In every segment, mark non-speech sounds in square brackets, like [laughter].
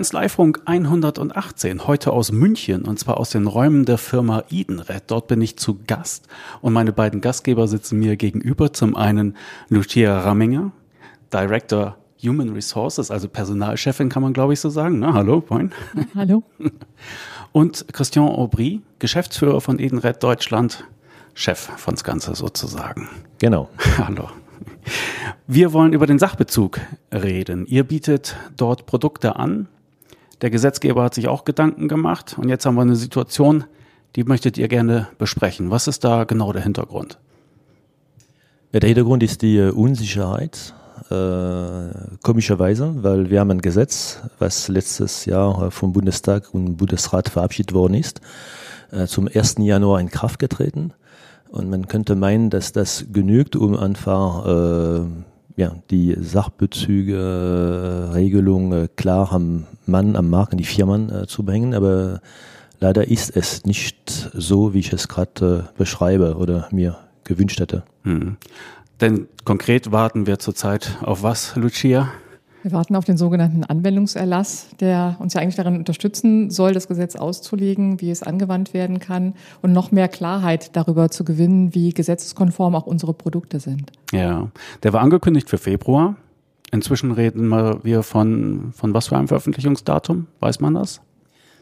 Kanzleifunk 118, heute aus München und zwar aus den Räumen der Firma Edenred. Dort bin ich zu Gast und meine beiden Gastgeber sitzen mir gegenüber. Zum einen Lucia Ramminger, Director Human Resources, also Personalchefin kann man glaube ich so sagen. Na, hallo, moin. Hallo. [laughs] Und Christian Aubry, Geschäftsführer von Edenred Deutschland, Chef von das Ganze sozusagen. Genau. [laughs] Hallo. Wir wollen über den Sachbezug reden. Ihr bietet dort Produkte an. Der Gesetzgeber hat sich auch Gedanken gemacht und jetzt haben wir eine Situation, die möchtet ihr gerne besprechen. Was ist da genau der Hintergrund? Ja, der Hintergrund ist die äh, Unsicherheit, äh, komischerweise, weil wir haben ein Gesetz, was letztes Jahr äh, vom Bundestag und Bundesrat verabschiedet worden ist, äh, zum 1. Januar in Kraft getreten. Und man könnte meinen, dass das genügt, um einfach äh, ja, die Sachbezüge, äh, Regelung äh, klar am Mann, am Markt, an die Firmen äh, zu bringen. Aber leider ist es nicht so, wie ich es gerade äh, beschreibe oder mir gewünscht hätte. Hm. Denn konkret warten wir zurzeit auf was, Lucia? Wir warten auf den sogenannten Anwendungserlass, der uns ja eigentlich darin unterstützen soll, das Gesetz auszulegen, wie es angewandt werden kann und noch mehr Klarheit darüber zu gewinnen, wie gesetzeskonform auch unsere Produkte sind. Ja, der war angekündigt für Februar. Inzwischen reden wir von, von was für einem Veröffentlichungsdatum? Weiß man das?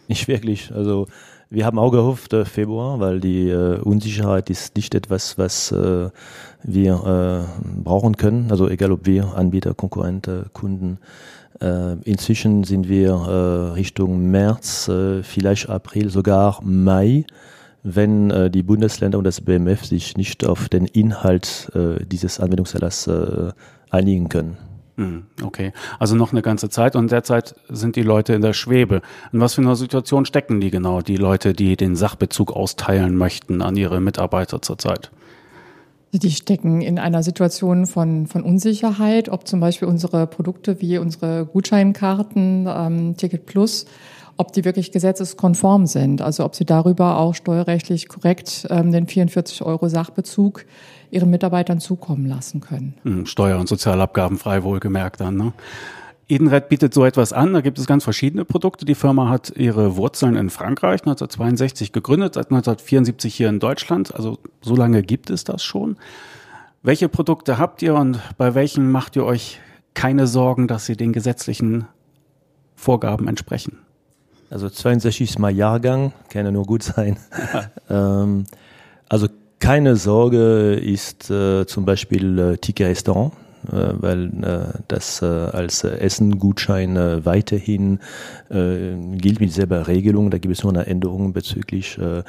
Nicht wirklich. Also wir haben auch gehofft äh, Februar, weil die äh, Unsicherheit ist nicht etwas, was äh, wir äh, brauchen können. Also egal ob wir, Anbieter, Konkurrente, Kunden. Äh, inzwischen sind wir äh, Richtung März, vielleicht April, sogar Mai, wenn die Bundesländer und das BMF sich nicht auf den Inhalt dieses Anwendungserlasses einigen können. Hm, okay, also noch eine ganze Zeit und derzeit sind die Leute in der Schwebe. In was für einer Situation stecken die genau, die Leute, die den Sachbezug austeilen möchten an ihre Mitarbeiter zurzeit? Die stecken in einer Situation von, von Unsicherheit, ob zum Beispiel unsere Produkte wie unsere Gutscheinkarten, ähm, Ticket Plus, ob die wirklich gesetzeskonform sind, also ob sie darüber auch steuerrechtlich korrekt ähm, den 44 Euro Sachbezug ihren Mitarbeitern zukommen lassen können. Hm, Steuer- und Sozialabgaben frei wohlgemerkt dann. Ne? Edenred bietet so etwas an. Da gibt es ganz verschiedene Produkte. Die Firma hat ihre Wurzeln in Frankreich 1962 gegründet, seit 1974 hier in Deutschland. Also so lange gibt es das schon. Welche Produkte habt ihr und bei welchen macht ihr euch keine Sorgen, dass sie den gesetzlichen Vorgaben entsprechen? Also 62 ist mal Jahrgang, kann ja nur gut sein. [laughs] ähm, also keine Sorge ist äh, zum Beispiel äh, Ticket Restaurant, weil äh, das äh, als Essen-Gutschein äh, weiterhin äh, gilt mit selber Regelung. Da gibt es nur eine Änderung bezüglich äh,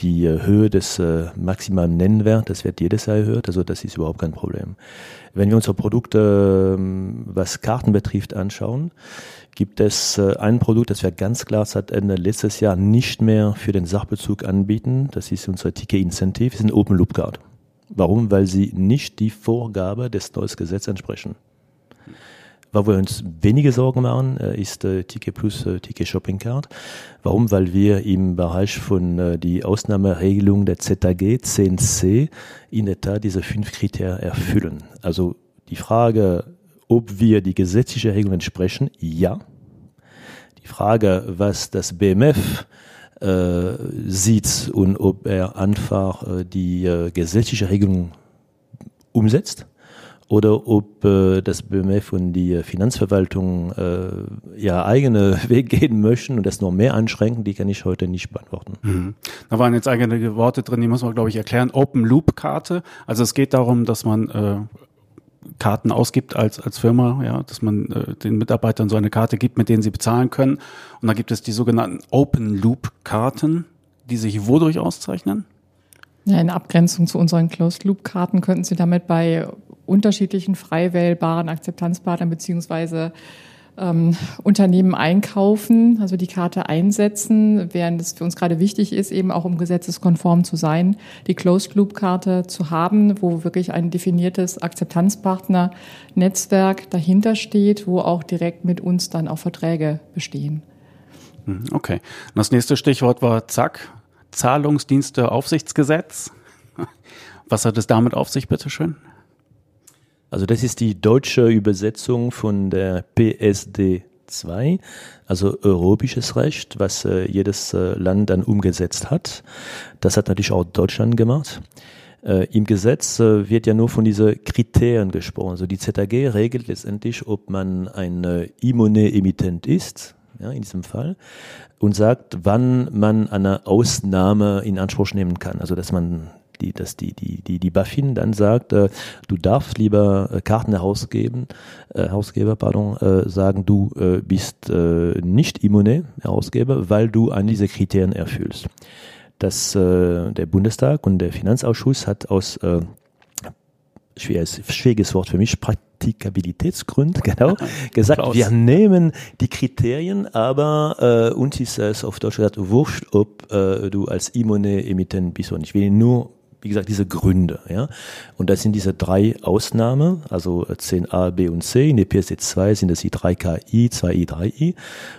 die äh, Höhe des äh, maximalen Nennwerts. Das wird jedes Jahr erhöht, also das ist überhaupt kein Problem. Wenn wir unsere Produkte, äh, was Karten betrifft, anschauen, gibt es äh, ein Produkt, das wir ganz klar seit Ende letztes Jahr nicht mehr für den Sachbezug anbieten. Das ist unser Ticket Incentive, das ist ein Open Loop Card. Warum? Weil sie nicht die Vorgabe des neuen Gesetzes entsprechen. Wo wir uns wenige Sorgen machen, äh, ist äh, Ticket Plus äh, Ticket Shopping Card. Warum? Weil wir im Bereich von äh, die Ausnahmeregelung der ZAG 10c in der Tat diese fünf Kriterien erfüllen. Also die Frage, ob wir die gesetzliche Regelung entsprechen, ja. Die Frage, was das BMF äh, sieht und ob er einfach äh, die äh, gesetzliche Regelung umsetzt oder ob äh, das BMF und die Finanzverwaltung äh, ja eigene [laughs] Weg gehen möchten und das noch mehr einschränken, die kann ich heute nicht beantworten. Mhm. Da waren jetzt eigene Worte drin, die muss man, glaube ich, erklären. Open Loop Karte. Also es geht darum, dass man äh, Karten ausgibt als, als Firma, ja, dass man äh, den Mitarbeitern so eine Karte gibt, mit denen sie bezahlen können. Und da gibt es die sogenannten Open Loop Karten, die sich wodurch auszeichnen? Ja, in Abgrenzung zu unseren Closed Loop Karten könnten Sie damit bei unterschiedlichen frei wählbaren Akzeptanzpartnern beziehungsweise ähm, Unternehmen einkaufen, also die Karte einsetzen, während es für uns gerade wichtig ist, eben auch um gesetzeskonform zu sein, die Closed-Loop-Karte zu haben, wo wirklich ein definiertes Akzeptanzpartner-Netzwerk dahinter steht, wo auch direkt mit uns dann auch Verträge bestehen. Mhm, okay. Und das nächste Stichwort war Zack, Zahlungsdienste Aufsichtsgesetz. [laughs] Was hat es damit auf sich, bitteschön? Also das ist die deutsche Übersetzung von der PSD 2, also europäisches Recht, was äh, jedes äh, Land dann umgesetzt hat. Das hat natürlich auch Deutschland gemacht. Äh, Im Gesetz äh, wird ja nur von diesen Kriterien gesprochen. Also die ZAG regelt letztendlich, ob man ein äh, E-Money-Emittent ist, ja, in diesem Fall, und sagt, wann man eine Ausnahme in Anspruch nehmen kann. Also dass man die, dass die, die, die, die Buffin dann sagt, äh, du darfst lieber äh, Karten herausgeben, äh, Herausgeber, pardon, äh, sagen, du äh, bist äh, nicht immune Herausgeber, weil du an diese Kriterien erfüllst. Das, äh, der Bundestag und der Finanzausschuss hat aus äh, schwieriges, schwieriges Wort für mich, Praktikabilitätsgrund, [laughs] genau, [laughs] gesagt, Applaus. wir nehmen die Kriterien, aber äh, uns ist es auf Deutsch gesagt, wurscht, ob äh, du als Immune-Emittent bist oder nicht. Ich will nur wie gesagt, diese Gründe. Ja? Und das sind diese drei Ausnahmen, also 10a, b und c. In der PSD 2 sind das die 3KI, 2i, 3i.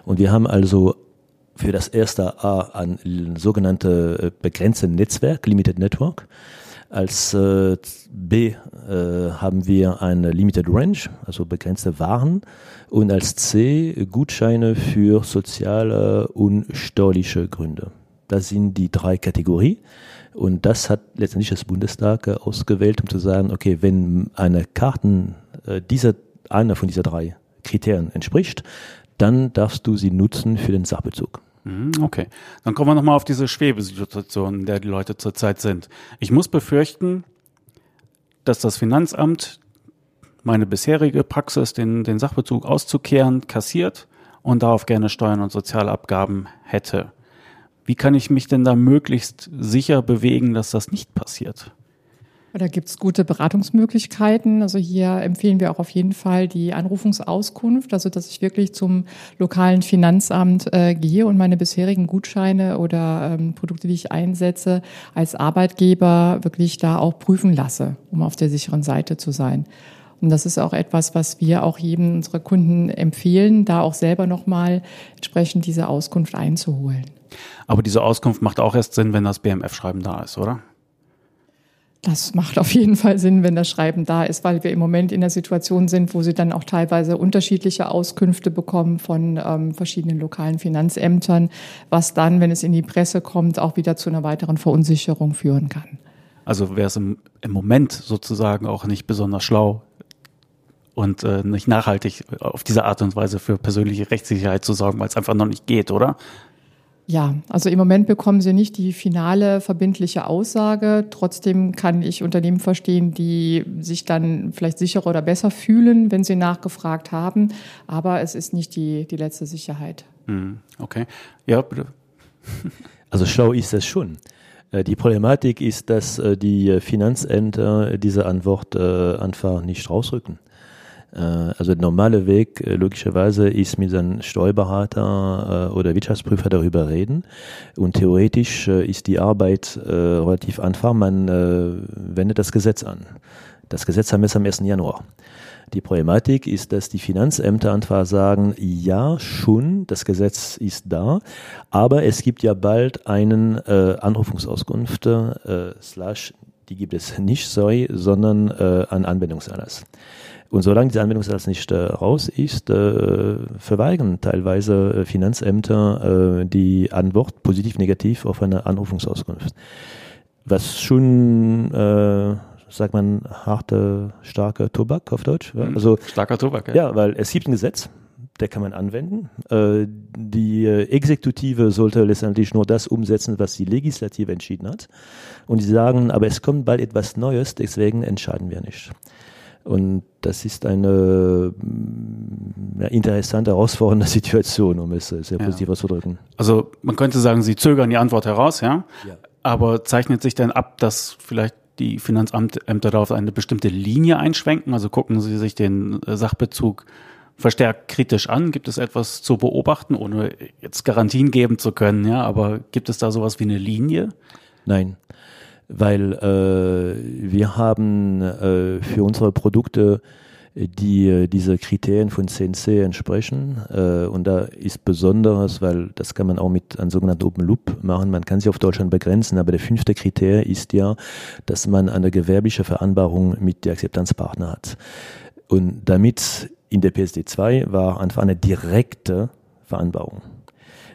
Und wir haben also für das erste A ein sogenannte äh, begrenzte Netzwerk, Limited Network. Als äh, B äh, haben wir eine Limited Range, also begrenzte Waren. Und als C Gutscheine für soziale und steuerliche Gründe. Das sind die drei Kategorien. Und das hat letztendlich das Bundestag äh, ausgewählt, um zu sagen, okay, wenn eine Karten äh, dieser, einer von dieser drei Kriterien entspricht, dann darfst du sie nutzen für den Sachbezug. Mhm, okay, dann kommen wir nochmal auf diese Schwebesituation, in der die Leute zurzeit sind. Ich muss befürchten, dass das Finanzamt meine bisherige Praxis, den, den Sachbezug auszukehren, kassiert und darauf gerne Steuern und Sozialabgaben hätte. Wie kann ich mich denn da möglichst sicher bewegen, dass das nicht passiert? Da gibt es gute Beratungsmöglichkeiten. Also hier empfehlen wir auch auf jeden Fall die Anrufungsauskunft, also dass ich wirklich zum lokalen Finanzamt äh, gehe und meine bisherigen Gutscheine oder ähm, Produkte, die ich einsetze, als Arbeitgeber wirklich da auch prüfen lasse, um auf der sicheren Seite zu sein. Und das ist auch etwas, was wir auch jedem unserer Kunden empfehlen, da auch selber nochmal entsprechend diese Auskunft einzuholen. Aber diese Auskunft macht auch erst Sinn, wenn das BMF-Schreiben da ist, oder? Das macht auf jeden Fall Sinn, wenn das Schreiben da ist, weil wir im Moment in der Situation sind, wo sie dann auch teilweise unterschiedliche Auskünfte bekommen von ähm, verschiedenen lokalen Finanzämtern, was dann, wenn es in die Presse kommt, auch wieder zu einer weiteren Verunsicherung führen kann. Also wäre es im, im Moment sozusagen auch nicht besonders schlau und äh, nicht nachhaltig auf diese Art und Weise für persönliche Rechtssicherheit zu sorgen, weil es einfach noch nicht geht, oder? Ja, also im Moment bekommen sie nicht die finale verbindliche Aussage. Trotzdem kann ich Unternehmen verstehen, die sich dann vielleicht sicherer oder besser fühlen, wenn sie nachgefragt haben. Aber es ist nicht die, die letzte Sicherheit. Hm, okay. Ja, bitte. [laughs] Also schlau ist es schon. Äh, die Problematik ist, dass äh, die Finanzämter diese Antwort äh, einfach nicht rausrücken. Äh, also der normale Weg äh, logischerweise ist mit einem Steuerberater äh, oder Wirtschaftsprüfer darüber reden. Und theoretisch ist die Arbeit relativ einfach. Man wendet das Gesetz an. Das Gesetz haben wir am 1. Januar. Die Problematik ist, dass die Finanzämter einfach sagen, ja, schon, das Gesetz ist da, aber es gibt ja bald einen äh, Anrufungsauskunft, äh, slash, die gibt es nicht, sorry, sondern äh, einen Anwendungserlass. Und solange dieser Anwendungsersatz nicht äh, raus ist, äh, verweigern teilweise äh, Finanzämter äh, die Antwort positiv, negativ auf eine Anrufungsauskunft. Was schon, äh, sagt man, harte, starke Tobak auf Deutsch. Ja? Mhm. Also, Starker Tobak, ja. Ja, weil es gibt ein Gesetz, der kann man anwenden. Äh, die äh, Exekutive sollte letztendlich nur das umsetzen, was die Legislative entschieden hat. Und sie sagen, aber es kommt bald etwas Neues, deswegen entscheiden wir nicht. Und das ist eine mm, ja, interessante, herausfordernde [laughs] Situation, um es sehr positiv ja. auszudrücken. Also man könnte sagen, Sie zögern die Antwort heraus, ja? ja. Aber zeichnet sich denn ab, dass vielleicht die Finanzämter da auf eine bestimmte Linie einschwenken? Also gucken Sie sich den äh, Sachbezug verstärkt kritisch an? Gibt es etwas zu beobachten, ohne jetzt Garantien geben zu können, ja? Aber gibt es da sowas wie eine Linie? Nein weil äh, wir haben äh, für unsere Produkte die äh, diese Kriterien von CNC entsprechen. Äh, und da ist Besonderes, weil das kann man auch mit einem sogenannten Open Loop machen. Man kann sie auf Deutschland begrenzen, aber der fünfte Kriterium ist ja, dass man eine gewerbliche Vereinbarung mit der Akzeptanzpartner hat. Und damit in der PSD2 war einfach eine direkte Vereinbarung.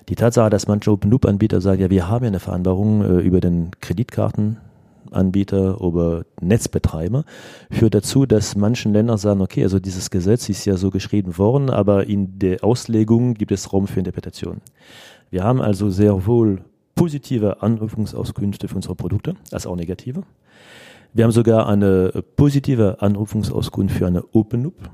Die Tatsache, dass manche Open-Loop-Anbieter sagen, ja, wir haben ja eine Vereinbarung äh, über den Kreditkartenanbieter, über Netzbetreiber, führt dazu, dass manchen Ländern sagen, okay, also dieses Gesetz ist ja so geschrieben worden, aber in der Auslegung gibt es Raum für Interpretation. Wir haben also sehr wohl positive Anrufungsauskünfte für unsere Produkte, als auch negative. Wir haben sogar eine positive Anrufungsauskunft für eine Open Loop,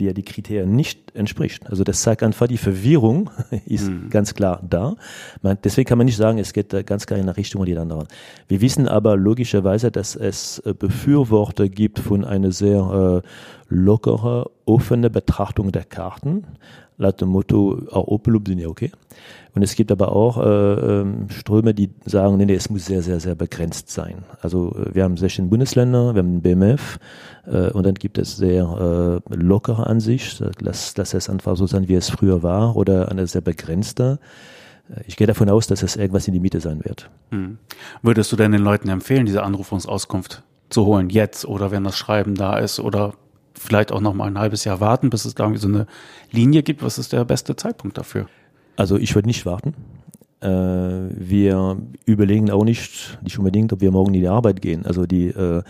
die ja die Kriterien nicht entspricht. Also das zeigt einfach, die Verwirrung [laughs] ist mhm. ganz klar da. Man, deswegen kann man nicht sagen, es geht ganz klar in eine Richtung oder die andere. Wir wissen aber logischerweise, dass es äh, Befürworter gibt von einer sehr äh, lockere, offene Betrachtung der Karten. Laut dem Motto, auch Open Loop sind ja okay. Und es gibt aber auch äh, ähm, Ströme, die sagen, nee, es muss sehr, sehr, sehr begrenzt sein. Also äh, wir haben 16 Bundesländer, wir haben den BMF äh, und dann gibt es sehr äh, lockere Ansicht, lass, lass es einfach so sein, wie es früher war oder eine sehr begrenzte. Äh, ich gehe davon aus, dass es irgendwas in die Mitte sein wird. Hm. Würdest du denn den Leuten empfehlen, diese Anrufungsauskunft zu holen, jetzt oder wenn das Schreiben da ist oder vielleicht auch noch mal ein halbes Jahr warten, bis es da irgendwie so eine Linie gibt? Was ist der beste Zeitpunkt dafür? Also ich würde nicht warten. Äh, wir überlegen auch nicht, nicht unbedingt, ob wir morgen in die Arbeit gehen. Also die, äh,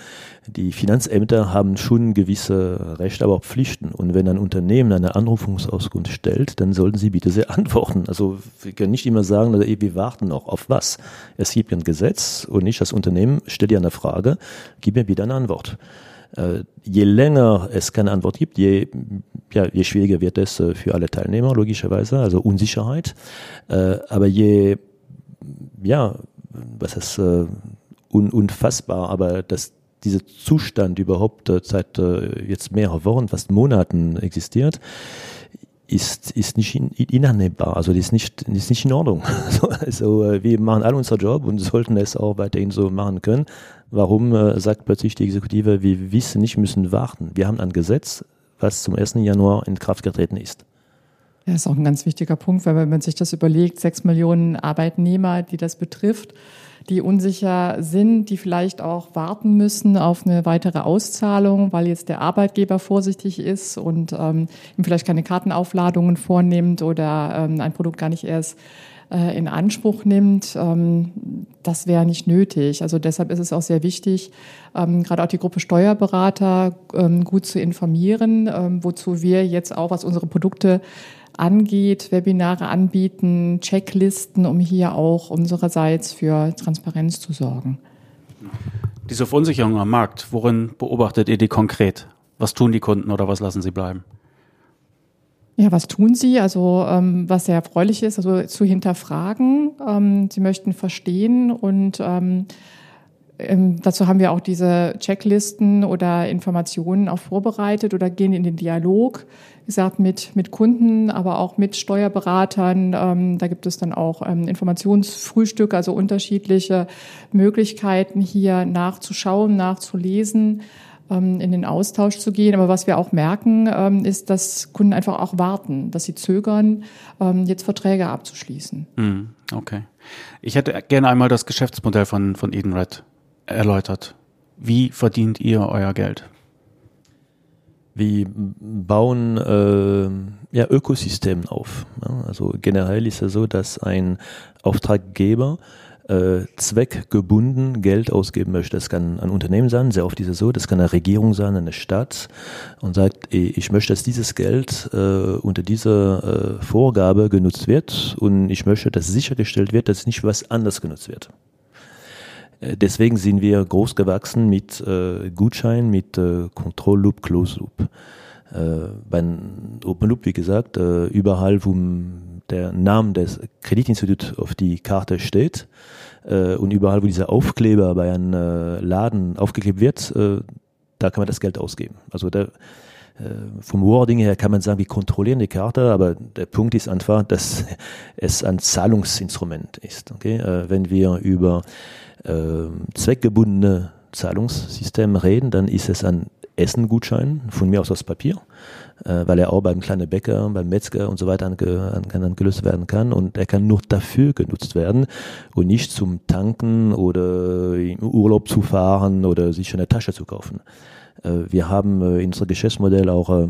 die Finanzämter haben schon gewisse Rechte, aber auch Pflichten. Und wenn ein Unternehmen eine Anrufungsauskunft stellt, dann sollten sie bitte sehr [laughs] antworten. Also wir können nicht immer sagen, also, wir warten noch auf was. Es gibt ein Gesetz und nicht das Unternehmen stellt dir eine Frage, gib mir bitte eine Antwort. Äh, je länger es keine Antwort gibt, je, ja, je schwieriger wird es äh, für alle Teilnehmer, logischerweise, also Unsicherheit. Äh, aber je, ja, was ist un, unfassbar, aber dass dieser Zustand überhaupt seit jetzt mehreren Wochen, fast Monaten existiert, ist, ist nicht in, inannehmbar, also ist nicht, ist nicht in Ordnung. [laughs] Also, wir machen alle unser Job und sollten es auch weiterhin so machen können. Warum äh, sagt plötzlich die Exekutive, wir wissen nicht, müssen warten? Wir haben ein Gesetz, was zum 1. Januar in Kraft getreten ist. Ja, ist auch ein ganz wichtiger Punkt, weil wenn man sich das überlegt, sechs Millionen Arbeitnehmer, die das betrifft, die unsicher sind, die vielleicht auch warten müssen auf eine weitere Auszahlung, weil jetzt der Arbeitgeber vorsichtig ist und ähm, ihm vielleicht keine Kartenaufladungen vornimmt oder ähm, ein Produkt gar nicht erst äh, in Anspruch nimmt, ähm, das wäre nicht nötig. Also deshalb ist es auch sehr wichtig, ähm, gerade auch die Gruppe Steuerberater ähm, gut zu informieren, wozu wir jetzt auch, was unsere Produkte angeht, Webinare anbieten, Checklisten, um hier auch unsererseits für Transparenz zu sorgen. Diese Verunsicherung am Markt, worin beobachtet ihr die konkret? Was tun die Kunden oder was lassen sie bleiben? Ja, was tun Sie? Also ähm, was sehr erfreulich ist, also zu hinterfragen. Ähm, Sie möchten verstehen und ähm, ähm, dazu haben wir auch diese Checklisten oder Informationen auch vorbereitet oder gehen in den Dialog, wie gesagt, mit, mit Kunden, aber auch mit Steuerberatern. Ähm, da gibt es dann auch ähm, Informationsfrühstücke, also unterschiedliche Möglichkeiten hier nachzuschauen, nachzulesen ähm, in den Austausch zu gehen. Aber was wir auch merken, ähm, ist, dass Kunden einfach auch warten, dass sie zögern, ähm, jetzt Verträge abzuschließen. Hm, okay. Ich hätte gerne einmal das Geschäftsmodell von, von Edenred erläutert. Wie verdient ihr euer Geld? Wir bauen äh, ja, Ökosystemen auf. Ja, also generell ist es so, dass ein Auftraggeber äh, zweckgebunden Geld ausgeben möchte. Das kann ein Unternehmen sein, sehr oft ist es so, das kann eine Regierung sein, eine Stadt und sagt, ich möchte, dass dieses Geld äh, unter dieser äh, Vorgabe genutzt wird und ich möchte, dass sichergestellt wird, dass nicht was anders genutzt wird. Äh, deswegen sind wir groß gewachsen mit äh, Gutschein, mit äh, Control Loop, Close Loop. Äh, beim Open Loop, wie gesagt, äh, überall, wo der Name des Kreditinstituts auf die Karte steht äh, und überall, wo dieser Aufkleber bei einem äh, Laden aufgeklebt wird, äh, da kann man das Geld ausgeben. Also da, vom Wording her kann man sagen, wir kontrollieren die Karte, aber der Punkt ist einfach, dass [laughs] es ein Zahlungsinstrument ist. Okay? Äh, wenn wir über äh, zweckgebundene Zahlungssysteme reden, dann ist es ein Essengutschein, von mir aus aus Papier äh, weil er auch beim kleinen Bäcker, beim Metzger und so weiter ange, an, angelöst werden kann und er kann nur dafür genutzt werden und nicht zum Tanken oder im Urlaub zu fahren oder sich eine Tasche zu kaufen. Äh, wir haben äh, in unserem Geschäftsmodell auch äh,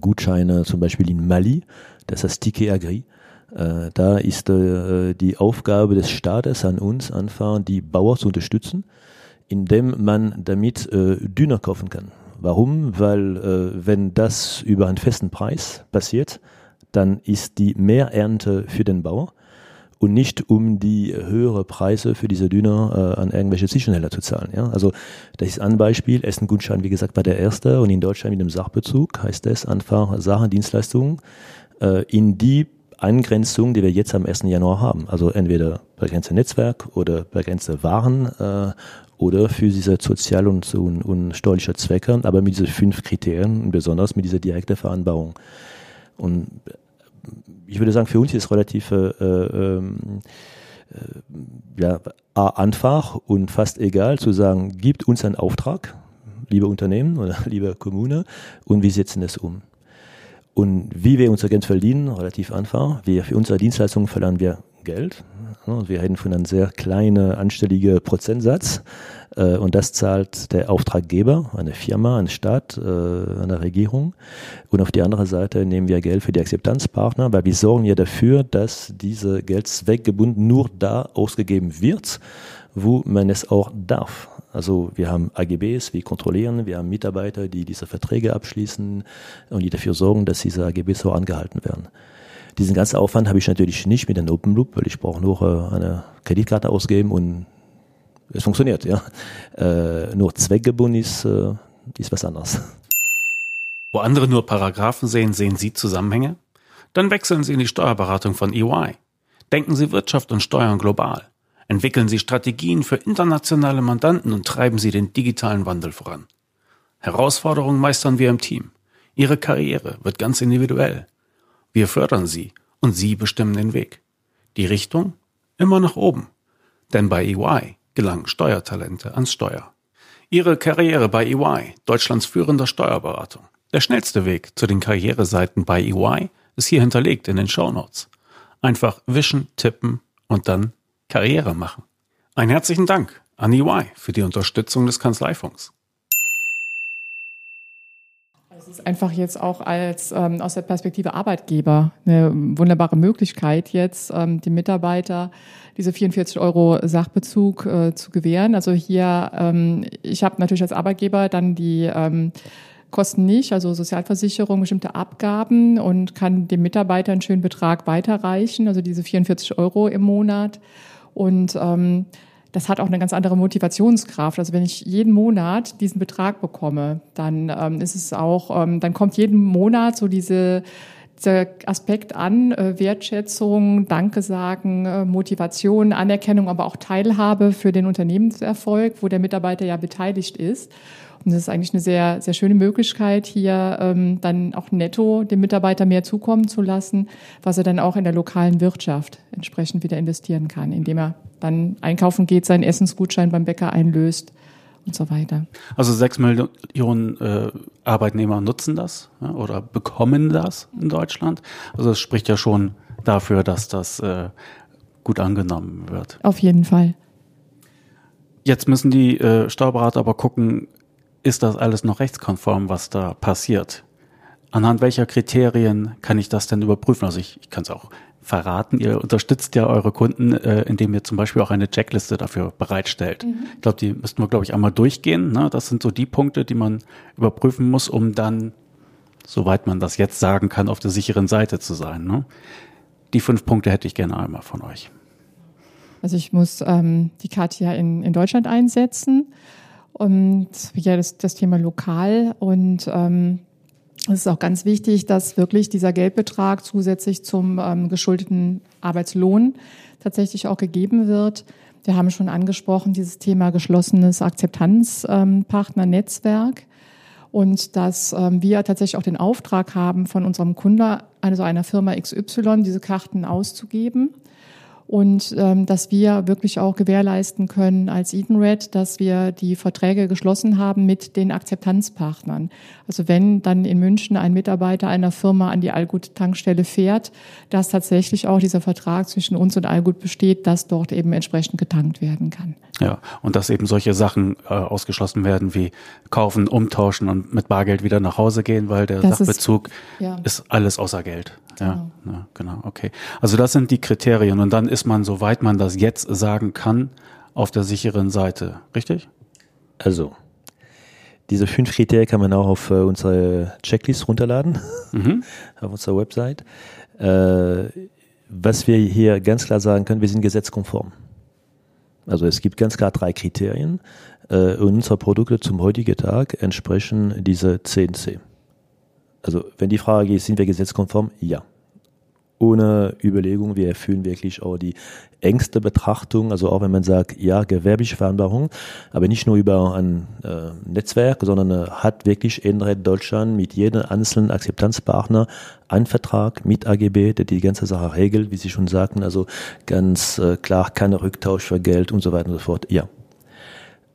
Gutscheine zum Beispiel in Mali, das heißt Ticket Agri. Da ist die Aufgabe des Staates an uns, einfach die Bauern zu unterstützen, indem man damit Düner kaufen kann. Warum? Weil wenn das über einen festen Preis passiert, dann ist die Mehrernte für den Bauer und nicht um die höhere Preise für diese Düner äh, an irgendwelche Zwischenhändler zu zahlen. Ja? Also das ist ein Beispiel. Essen-Gutschein, wie gesagt, bei der erste und in Deutschland mit dem Sachbezug heißt es einfach Sachen, Dienstleistungen äh, in die Eingrenzung, die wir jetzt am 1. Januar haben. Also entweder begrenzte Netzwerk oder begrenzte Waren äh, oder für diese sozial- und, und, und steuerliche Zwecke, aber mit diesen fünf Kriterien, besonders mit dieser direkten Veranbarung. Und ich würde sagen, für uns ist relativ äh, ähm, äh, ja, einfach und fast egal zu sagen, gibt uns einen Auftrag, liebe Unternehmen oder [laughs] liebe Kommune, und wir setzen es um. Und wie wir unser Geld verdienen, relativ einfach. Wir, für unsere Dienstleistungen verlangen wir Geld. Wir reden von einem sehr kleinen, anstelligen Prozentsatz. Äh, und das zahlt der Auftraggeber, eine Firma, eine Stadt, äh, eine Regierung. Und auf die andere Seite nehmen wir Geld für die Akzeptanzpartner, weil wir sorgen ja dafür, dass diese Geld zweckgebunden nur da ausgegeben wird, wo man es auch darf. Also wir haben AGBs, wir kontrollieren, wir haben Mitarbeiter, die diese Verträge abschließen und die dafür sorgen, dass diese AGBs so angehalten werden. Diesen ganzen Aufwand habe ich natürlich nicht mit einem Open Loop, weil ich brauche nur äh, eine Kreditkarte ausgeben und es funktioniert. Ja. Äh, nur zweckgebunden ist, äh, ist was anderes. Wo andere nur Paragraphen sehen, sehen Sie Zusammenhänge? Dann wechseln Sie in die Steuerberatung von EY. Denken Sie Wirtschaft und Steuern global. Entwickeln Sie Strategien für internationale Mandanten und treiben Sie den digitalen Wandel voran. Herausforderungen meistern wir im Team. Ihre Karriere wird ganz individuell. Wir fördern Sie und Sie bestimmen den Weg. Die Richtung? Immer nach oben. Denn bei EY gelangen Steuertalente ans Steuer. Ihre Karriere bei EY, Deutschlands führender Steuerberatung. Der schnellste Weg zu den Karriereseiten bei EY ist hier hinterlegt in den Show Notes. Einfach wischen, tippen und dann Karriere machen. Einen herzlichen Dank an EY für die Unterstützung des Kanzleifunks. Einfach jetzt auch als ähm, aus der Perspektive Arbeitgeber eine wunderbare Möglichkeit, jetzt ähm, die Mitarbeiter diese 44 Euro Sachbezug äh, zu gewähren. Also hier, ähm, ich habe natürlich als Arbeitgeber dann die ähm, Kosten nicht, also Sozialversicherung, bestimmte Abgaben und kann dem Mitarbeiter einen schönen Betrag weiterreichen, also diese 44 Euro im Monat. Und ähm, das hat auch eine ganz andere Motivationskraft. Also wenn ich jeden Monat diesen Betrag bekomme, dann ähm, ist es auch, ähm, dann kommt jeden Monat so diese dieser Aspekt an, äh, Wertschätzung, Danke sagen, äh, Motivation, Anerkennung, aber auch Teilhabe für den Unternehmenserfolg, wo der Mitarbeiter ja beteiligt ist. Und das ist eigentlich eine sehr, sehr schöne Möglichkeit, hier ähm, dann auch netto dem Mitarbeiter mehr zukommen zu lassen, was er dann auch in der lokalen Wirtschaft entsprechend wieder investieren kann, indem er dann einkaufen geht, seinen Essensgutschein beim Bäcker einlöst und so weiter. Also sechs Millionen äh, Arbeitnehmer nutzen das ja, oder bekommen das in Deutschland. Also es spricht ja schon dafür, dass das äh, gut angenommen wird. Auf jeden Fall. Jetzt müssen die äh, Steuerberater aber gucken, ist das alles noch rechtskonform, was da passiert? Anhand welcher Kriterien kann ich das denn überprüfen? Also ich, ich kann es auch verraten. Ihr unterstützt ja eure Kunden, äh, indem ihr zum Beispiel auch eine Checkliste dafür bereitstellt. Mhm. Ich glaube, die müssten wir, glaube ich, einmal durchgehen. Ne? Das sind so die Punkte, die man überprüfen muss, um dann, soweit man das jetzt sagen kann, auf der sicheren Seite zu sein. Ne? Die fünf Punkte hätte ich gerne einmal von euch. Also ich muss ähm, die Karte ja in, in Deutschland einsetzen. Und ja, das, das Thema lokal und ähm, es ist auch ganz wichtig, dass wirklich dieser Geldbetrag zusätzlich zum ähm, geschuldeten Arbeitslohn tatsächlich auch gegeben wird. Wir haben schon angesprochen, dieses Thema geschlossenes Akzeptanzpartnernetzwerk. Ähm, und dass ähm, wir tatsächlich auch den Auftrag haben, von unserem Kunde, also einer Firma XY, diese Karten auszugeben. Und ähm, dass wir wirklich auch gewährleisten können als Edenred, dass wir die Verträge geschlossen haben mit den Akzeptanzpartnern. Also wenn dann in München ein Mitarbeiter einer Firma an die Allgut-Tankstelle fährt, dass tatsächlich auch dieser Vertrag zwischen uns und Allgut besteht, dass dort eben entsprechend getankt werden kann. Ja, und dass eben solche Sachen äh, ausgeschlossen werden wie kaufen, umtauschen und mit Bargeld wieder nach Hause gehen, weil der das Sachbezug ist, ja. ist alles außer Geld. Ja, genau. ja, genau, okay. Also das sind die Kriterien und dann ist man, soweit man das jetzt sagen kann, auf der sicheren Seite, richtig? Also, diese fünf Kriterien kann man auch auf äh, unsere Checklist runterladen, mhm. [laughs] auf unserer Website. Äh, was wir hier ganz klar sagen können, wir sind gesetzkonform. Also es gibt ganz klar drei Kriterien äh, und unsere Produkte zum heutigen Tag entsprechen diese 10c. Also wenn die Frage ist, sind wir gesetzkonform? Ja. Ohne Überlegung, wir erfüllen wirklich auch die engste Betrachtung, also auch wenn man sagt, ja, gewerbliche Vereinbarung, aber nicht nur über ein äh, Netzwerk, sondern äh, hat wirklich Enred Deutschland mit jedem einzelnen Akzeptanzpartner einen Vertrag mit AGB, der die ganze Sache regelt, wie Sie schon sagten, also ganz äh, klar, keine Rücktausch für Geld und so weiter und so fort. Ja,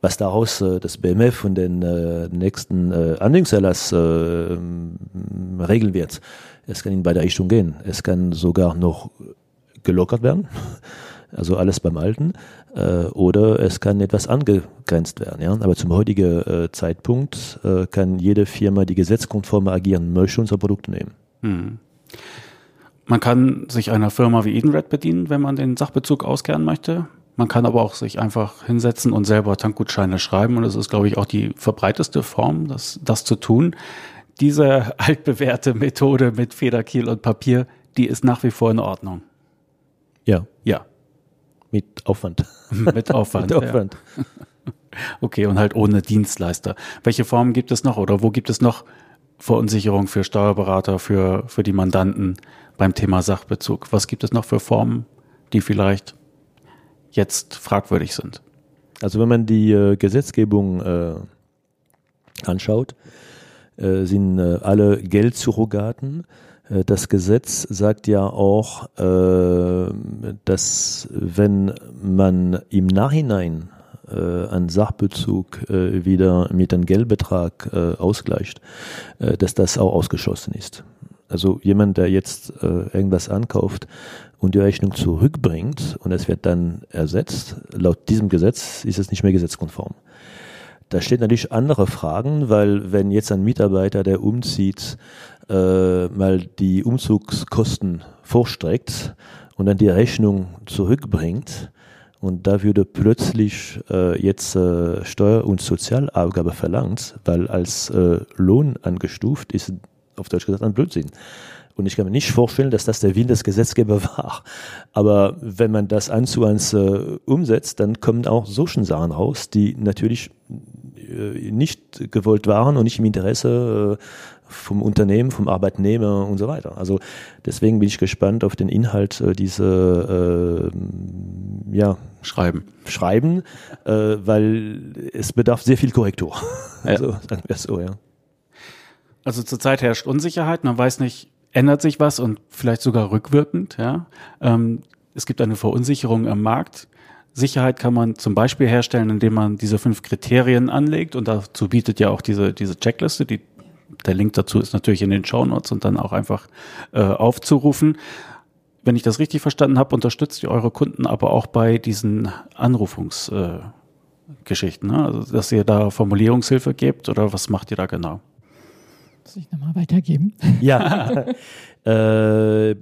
was daraus äh, das BMF und den äh, nächsten äh, Anwendungserlass äh, regeln wird. Es kann in beide Richtungen gehen. Es kann sogar noch gelockert werden, [laughs] also alles beim Alten, äh, oder es kann etwas angegrenzt werden. Ja? Aber zum heutigen äh, Zeitpunkt äh, kann jede Firma, die gesetzkonform agieren möchte, unser Produkt nehmen. Hm. Man kann sich einer Firma wie Edenred bedienen, wenn man den Sachbezug auskehren möchte. Man kann aber auch sich einfach hinsetzen und selber Tankgutscheine schreiben. Und das ist, glaube ich, auch die verbreiteste Form, das, das zu tun. Diese [laughs] altbewährte Methode mit Federkiel und Papier, die ist nach wie vor in Ordnung. Ja. Ja. Mit Aufwand. [laughs] mit Aufwand. [laughs] mit Aufwand. Ja. Okay, und halt ohne Dienstleister. Welche Formen gibt es noch oder wo gibt es noch Verunsicherung für Steuerberater, für, für die Mandanten beim Thema Sachbezug? Was gibt es noch für Formen, die vielleicht jetzt fragwürdig sind. Also wenn man die äh, Gesetzgebung äh, anschaut, äh, sind äh, alle Geldsurrogaten. Äh, das Gesetz sagt ja auch, äh, dass wenn man im Nachhinein einen Sachbezug wieder mit einem Geldbetrag ausgleicht, dass das auch ausgeschlossen ist. Also jemand, der jetzt irgendwas ankauft und die Rechnung zurückbringt und es wird dann ersetzt, laut diesem Gesetz ist es nicht mehr gesetzkonform. Da steht natürlich andere Fragen, weil wenn jetzt ein Mitarbeiter, der umzieht, äh, mal die Umzugskosten vorstreckt und dann die Rechnung zurückbringt, und da würde plötzlich äh, jetzt äh, Steuer- und Sozialabgabe verlangt, weil als äh, Lohn angestuft ist, auf Deutsch gesagt, ein Blödsinn. Und ich kann mir nicht vorstellen, dass das der Wille des Gesetzgebers [laughs] war. Aber wenn man das eins zu eins äh, umsetzt, dann kommen auch solche Sachen raus, die natürlich äh, nicht gewollt waren und nicht im Interesse äh, vom Unternehmen, vom Arbeitnehmer und so weiter. Also deswegen bin ich gespannt auf den Inhalt äh, diese äh, ja, Schreiben. Schreiben, äh, weil es bedarf sehr viel Korrektur. [laughs] Ja. Also sagen wir so, ja. Also zurzeit herrscht Unsicherheit, man weiß nicht, ändert sich was und vielleicht sogar rückwirkend. Ja? Ähm, es gibt eine Verunsicherung am Markt. Sicherheit kann man zum Beispiel herstellen, indem man diese fünf Kriterien anlegt und dazu bietet ja auch diese, diese Checkliste, die, der Link dazu ist natürlich in den Show Notes und dann auch einfach äh, aufzurufen. Wenn ich das richtig verstanden habe, unterstützt ihr eure Kunden aber auch bei diesen Anrufungsgeschichten, äh, ne? also dass ihr da Formulierungshilfe gebt oder was macht ihr da genau? Muss ich nochmal weitergeben? [laughs] Ja. [laughs] äh,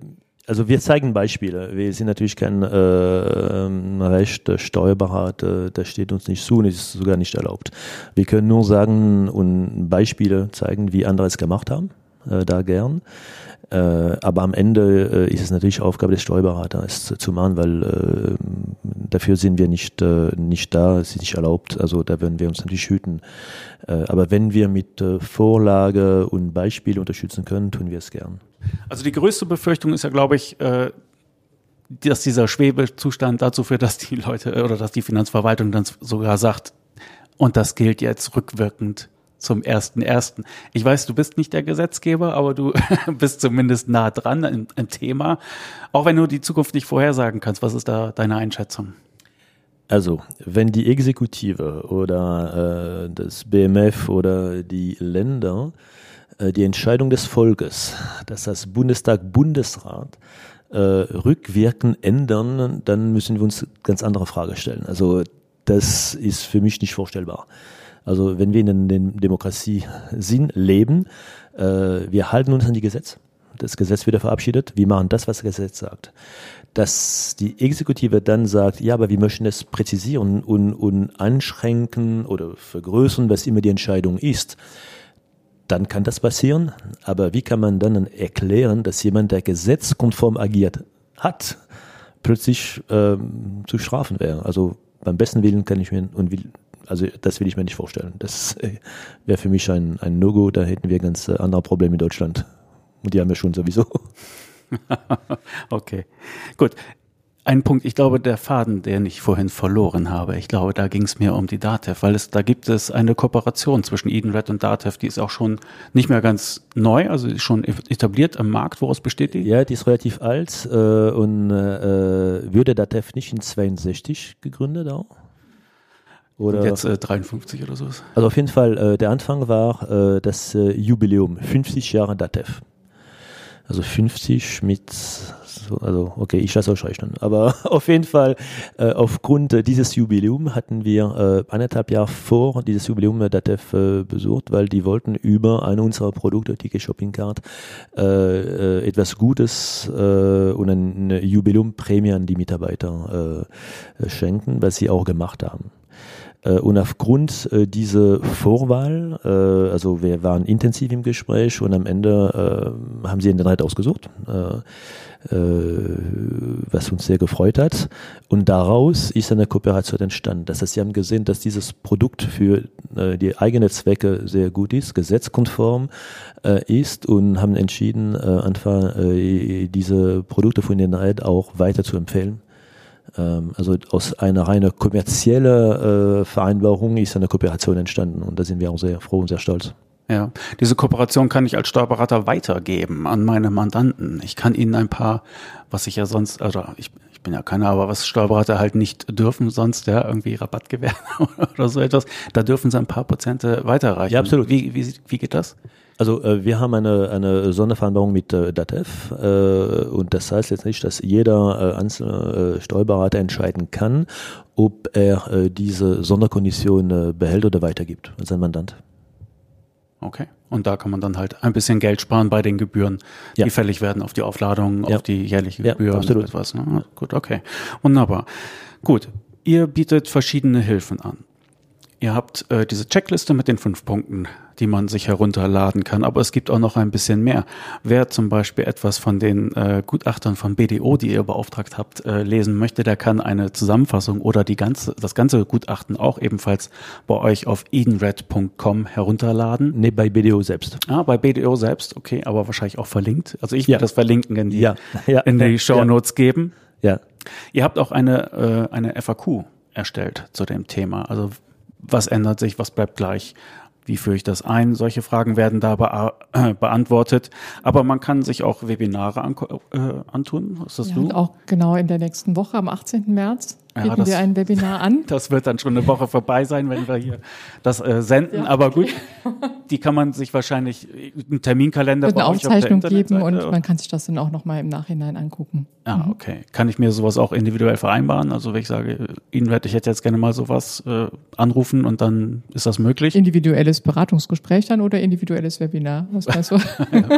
also wir zeigen Beispiele. Wir sind natürlich kein äh, Recht Steuerberater, das steht uns nicht zu und ist sogar nicht erlaubt. Wir können nur sagen und Beispiele zeigen, wie andere es gemacht haben, äh, da gern. Äh, aber am Ende äh, ist es natürlich Aufgabe des Steuerberaters zu, zu machen, weil äh, dafür sind wir nicht, äh, nicht da, es ist nicht erlaubt. Also da werden wir uns natürlich hüten. Äh, aber wenn wir mit äh, Vorlage und Beispiel unterstützen können, tun wir es gern. Also die größte Befürchtung ist ja, glaube ich, dass dieser Schwebezustand dazu führt, dass die Leute oder dass die Finanzverwaltung dann sogar sagt, und das gilt jetzt rückwirkend zum ersten ersten. Ich weiß, du bist nicht der Gesetzgeber, aber du [laughs] bist zumindest nah dran im, im Thema. Auch wenn du die Zukunft nicht vorhersagen kannst, was ist da deine Einschätzung? Also, wenn die Exekutive oder äh, das BMF oder die Länder äh, die Entscheidung des Volkes, dass das Bundestag, Bundesrat äh, rückwirkend ändern, dann müssen wir uns ganz andere Frage stellen. Also das ist für mich nicht vorstellbar. Also wenn wir in der Demokratie-Sinn leben, äh, wir halten uns an die Gesetze. Das Gesetz wird verabschiedet. Wir machen das, was das Gesetz sagt. Dass die Exekutive dann sagt, ja, aber wir möchten es präzisieren und, und einschränken oder vergrößern, was immer die Entscheidung ist dann kann das passieren. Aber wie kann man dann erklären, dass jemand, der gesetzkonform agiert hat, plötzlich ähm, zu strafen wäre? Also beim besten Willen kann ich mir und will, also das will ich mir nicht vorstellen. Das äh, wäre für mich ein, ein No-Go. Da hätten wir ganz äh, andere Probleme in Deutschland. Und die haben wir schon sowieso. [laughs] okay, gut ein Punkt, ich glaube, der Faden, den ich vorhin verloren habe, ich glaube, da ging es mir um die DATEV, weil es da gibt es eine Kooperation zwischen Edenred und DATEV, die ist auch schon nicht mehr ganz neu, also schon etabliert am Markt. Woraus besteht die? Ja, die ist relativ alt äh, und äh, würde DATEV nicht in 62 gegründet auch? Oder jetzt äh, 53 oder so. Also auf jeden Fall, äh, der Anfang war äh, das äh, Jubiläum, 50 Jahre DATEV. Also 50 mit so, also okay, ich lasse euch rechnen. Aber [laughs] auf jeden Fall, äh, aufgrund äh, dieses Jubiläum hatten wir äh, eineinhalb Jahre vor dieses Jubiläum äh, DATEV äh, besucht, weil die wollten über eine unserer Produkte, Ticket Shopping Card, äh, äh, etwas Gutes äh, und ein Jubiläum-Prämie an die Mitarbeiter äh, schenken, was sie auch gemacht haben. Äh, und aufgrund äh, dieser Vorwahl, äh, also wir waren intensiv im Gespräch und am Ende äh, haben sie den Reit ausgesucht, äh, äh, was uns sehr gefreut hat. Und daraus ist eine Kooperation entstanden. Das heißt, sie haben gesehen, dass dieses Produkt für äh, die eigenen Zwecke sehr gut ist, gesetzkonform äh, ist und haben entschieden, äh, einfach äh, diese Produkte von den Reit auch weiter zu empfehlen also aus einer reiner kommerzielle äh, Vereinbarung ist eine Kooperation entstanden und da sind wir auch sehr froh und sehr stolz. Ja, diese Kooperation kann ich als Steuerberater weitergeben an meine Mandanten. Ich kann ihnen ein paar, was ich ja sonst, also ich, ich bin ja keiner, aber was Steuerberater halt nicht dürfen, sonst ja irgendwie Rabatt gewähren [laughs] oder so etwas, da dürfen sie ein paar Prozente weiterreichen. Ja, absolut. Wie, wie, wie geht das? Also äh, wir haben eine, eine Sondervereinbarung mit äh, DATEV äh, und das heißt jetzt nicht, dass jeder äh, einzelne äh, Steuerberater entscheiden kann, ob er äh, diese Sonderkondition äh, behält oder weitergibt an seinen Mandant. Okay. Und da kann man dann halt ein bisschen Geld sparen bei den Gebühren, ja. die fällig werden auf die Aufladung, ja. auf die jährliche Gebühr ja, absolut. und etwas. Ne? Gut, okay. Wunderbar. Gut. Ihr bietet verschiedene Hilfen an. Ihr habt äh, diese Checkliste mit den fünf Punkten, die man sich herunterladen kann, aber es gibt auch noch ein bisschen mehr. Wer zum Beispiel etwas von den äh, Gutachtern von BDO, die ihr beauftragt habt, äh, lesen möchte, der kann eine Zusammenfassung oder die ganze, das ganze Gutachten auch ebenfalls bei euch auf edenred.com herunterladen. Nee, bei BDO selbst. Ah, bei BDO selbst, okay, aber wahrscheinlich auch verlinkt. Also ich ja. werde das verlinken in die, ja. Ja. in die Show Notes geben. Ja. Ihr habt auch eine, äh, eine FAQ erstellt zu dem Thema. Also was ändert sich, was bleibt gleich, wie führe ich das ein? Solche Fragen werden da be äh, [clears throat] beantwortet. Aber man kann sich auch Webinare an, äh, antun. Ist das ja, du? Auch genau in der nächsten Woche am 18. März bieten ja, das, wir ein Webinar an. [laughs] Das wird dann schon eine Woche vorbei sein, wenn wir hier das äh, senden. Ja. Aber gut, die kann man sich wahrscheinlich einen Terminkalender wird eine Aufzeichnung geben und man kann sich das dann auch nochmal im Nachhinein angucken. Ja, mhm. okay. Kann ich mir sowas auch individuell vereinbaren? Also wenn ich sage, Ihnen werde ich jetzt, jetzt gerne mal sowas äh, anrufen und dann ist das möglich? Individuelles Beratungsgespräch dann oder individuelles Webinar? Was [laughs] meinst du?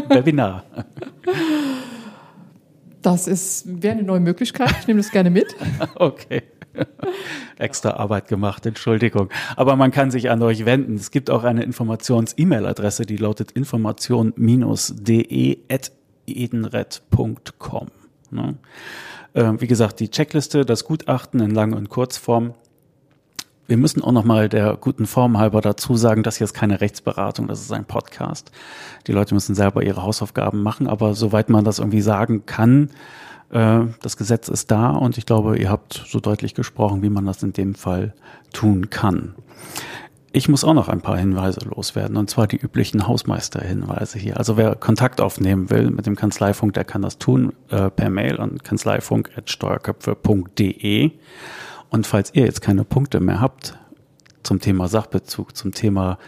Webinar. [laughs] Das ist wäre eine neue Möglichkeit. Ich nehme das gerne mit. [laughs] okay. Extra Arbeit gemacht, Entschuldigung. Aber man kann sich an euch wenden. Es gibt auch eine Informations-E-Mail-Adresse, die lautet information-de.edenred.com. Ne? Äh, wie gesagt, die Checkliste, das Gutachten in Lang- und Kurzform wir müssen auch noch mal der guten Form halber dazu sagen, das hier ist keine Rechtsberatung, das ist ein Podcast. Die Leute müssen selber ihre Hausaufgaben machen, aber soweit man das irgendwie sagen kann, äh, das Gesetz ist da und ich glaube, ihr habt so deutlich gesprochen, wie man das in dem Fall tun kann. Ich muss auch noch ein paar Hinweise loswerden, und zwar die üblichen Hausmeisterhinweise hier. Also wer Kontakt aufnehmen will mit dem Kanzleifunk, der kann das tun äh, per Mail an kanzleifunk.steuerköpfe.de. Und falls ihr jetzt keine Punkte mehr habt zum Thema Sachbezug, zum Thema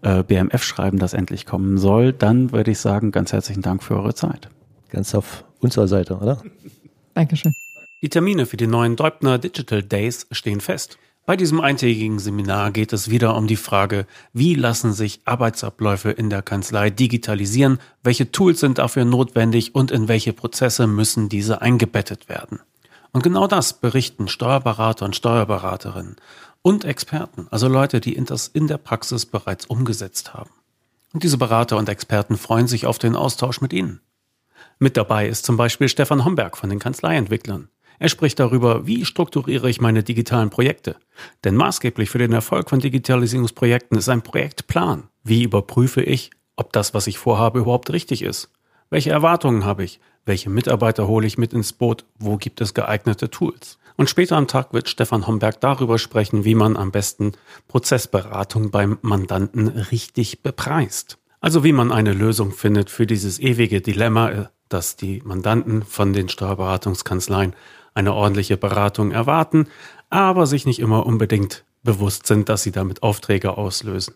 äh, BMF-Schreiben, das endlich kommen soll, dann würde ich sagen, ganz herzlichen Dank für eure Zeit. Ganz auf unserer Seite, oder? Dankeschön. Die Termine für die neuen Deubner Digital Days stehen fest. Bei diesem eintägigen Seminar geht es wieder um die Frage, wie lassen sich Arbeitsabläufe in der Kanzlei digitalisieren, welche Tools sind dafür notwendig und in welche Prozesse müssen diese eingebettet werden. Und genau das berichten Steuerberater und Steuerberaterinnen und Experten, also Leute, die das in der Praxis bereits umgesetzt haben. Und diese Berater und Experten freuen sich auf den Austausch mit Ihnen. Mit dabei ist zum Beispiel Stefan Homberg von den Kanzleientwicklern. Er spricht darüber, wie strukturiere ich meine digitalen Projekte. Denn maßgeblich für den Erfolg von Digitalisierungsprojekten ist ein Projektplan. Wie überprüfe ich, ob das, was ich vorhabe, überhaupt richtig ist? Welche Erwartungen habe ich? Welche Mitarbeiter hole ich mit ins Boot? Wo gibt es geeignete Tools? Und später am Tag wird Stefan Homberg darüber sprechen, wie man am besten Prozessberatung beim Mandanten richtig bepreist. Also wie man eine Lösung findet für dieses ewige Dilemma, dass die Mandanten von den Steuerberatungskanzleien eine ordentliche Beratung erwarten, aber sich nicht immer unbedingt bewusst sind, dass sie damit Aufträge auslösen.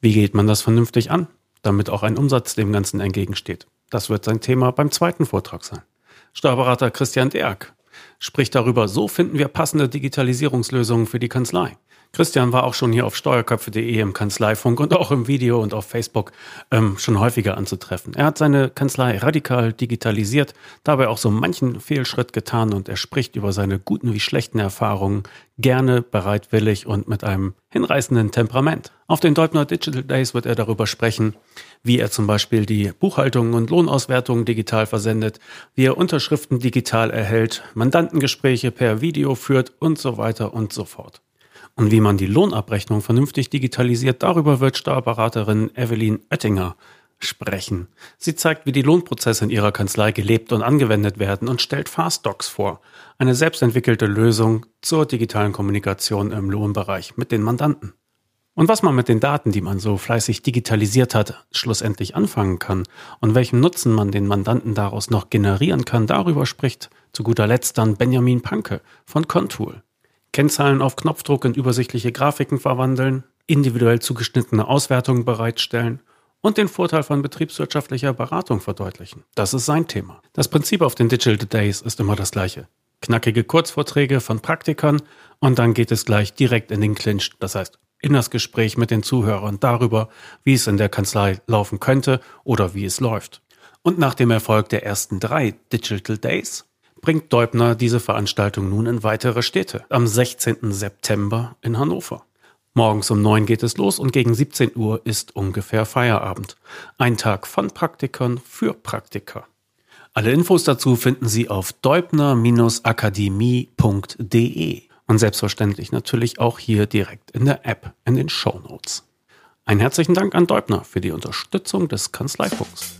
Wie geht man das vernünftig an, damit auch ein Umsatz dem Ganzen entgegensteht? Das wird sein Thema beim zweiten Vortrag sein. Steuerberater Christian Derk spricht darüber, so finden wir passende Digitalisierungslösungen für die Kanzlei. Christian war auch schon hier auf steuerköpfe.de im Kanzleifunk und auch im Video und auf Facebook ähm, schon häufiger anzutreffen. Er hat seine Kanzlei radikal digitalisiert, dabei auch so manchen Fehlschritt getan und er spricht über seine guten wie schlechten Erfahrungen gerne, bereitwillig und mit einem hinreißenden Temperament. Auf den Deutner Digital Days wird er darüber sprechen, wie er zum Beispiel die Buchhaltung und Lohnauswertung digital versendet, wie er Unterschriften digital erhält, Mandantengespräche per Video führt und so weiter und so fort. Und wie man die Lohnabrechnung vernünftig digitalisiert, darüber wird Steuerberaterin Evelyn Oettinger sprechen. Sie zeigt, wie die Lohnprozesse in ihrer Kanzlei gelebt und angewendet werden und stellt Fastdocs vor, eine selbstentwickelte Lösung zur digitalen Kommunikation im Lohnbereich mit den Mandanten. Und was man mit den Daten, die man so fleißig digitalisiert hat, schlussendlich anfangen kann und welchen Nutzen man den Mandanten daraus noch generieren kann, darüber spricht zu guter Letzt dann Benjamin Panke von Contool. Kennzahlen auf Knopfdruck in übersichtliche Grafiken verwandeln, individuell zugeschnittene Auswertungen bereitstellen und den Vorteil von betriebswirtschaftlicher Beratung verdeutlichen. Das ist sein Thema. Das Prinzip auf den Digital Days ist immer das gleiche. Knackige Kurzvorträge von Praktikern und dann geht es gleich direkt in den Clinch, das heißt in das Gespräch mit den Zuhörern darüber, wie es in der Kanzlei laufen könnte oder wie es läuft. Und nach dem Erfolg der ersten drei Digital Days bringt Deubner diese Veranstaltung nun in weitere Städte. Am 16. September in Hannover. Morgens um neun geht es los und gegen 17 Uhr ist ungefähr Feierabend. Ein Tag von Praktikern für Praktiker. Alle Infos dazu finden Sie auf deubner-akademie.de und selbstverständlich natürlich auch hier direkt in der App in den Show Notes. Einen herzlichen Dank an Deubner für die Unterstützung des Kanzleifunks.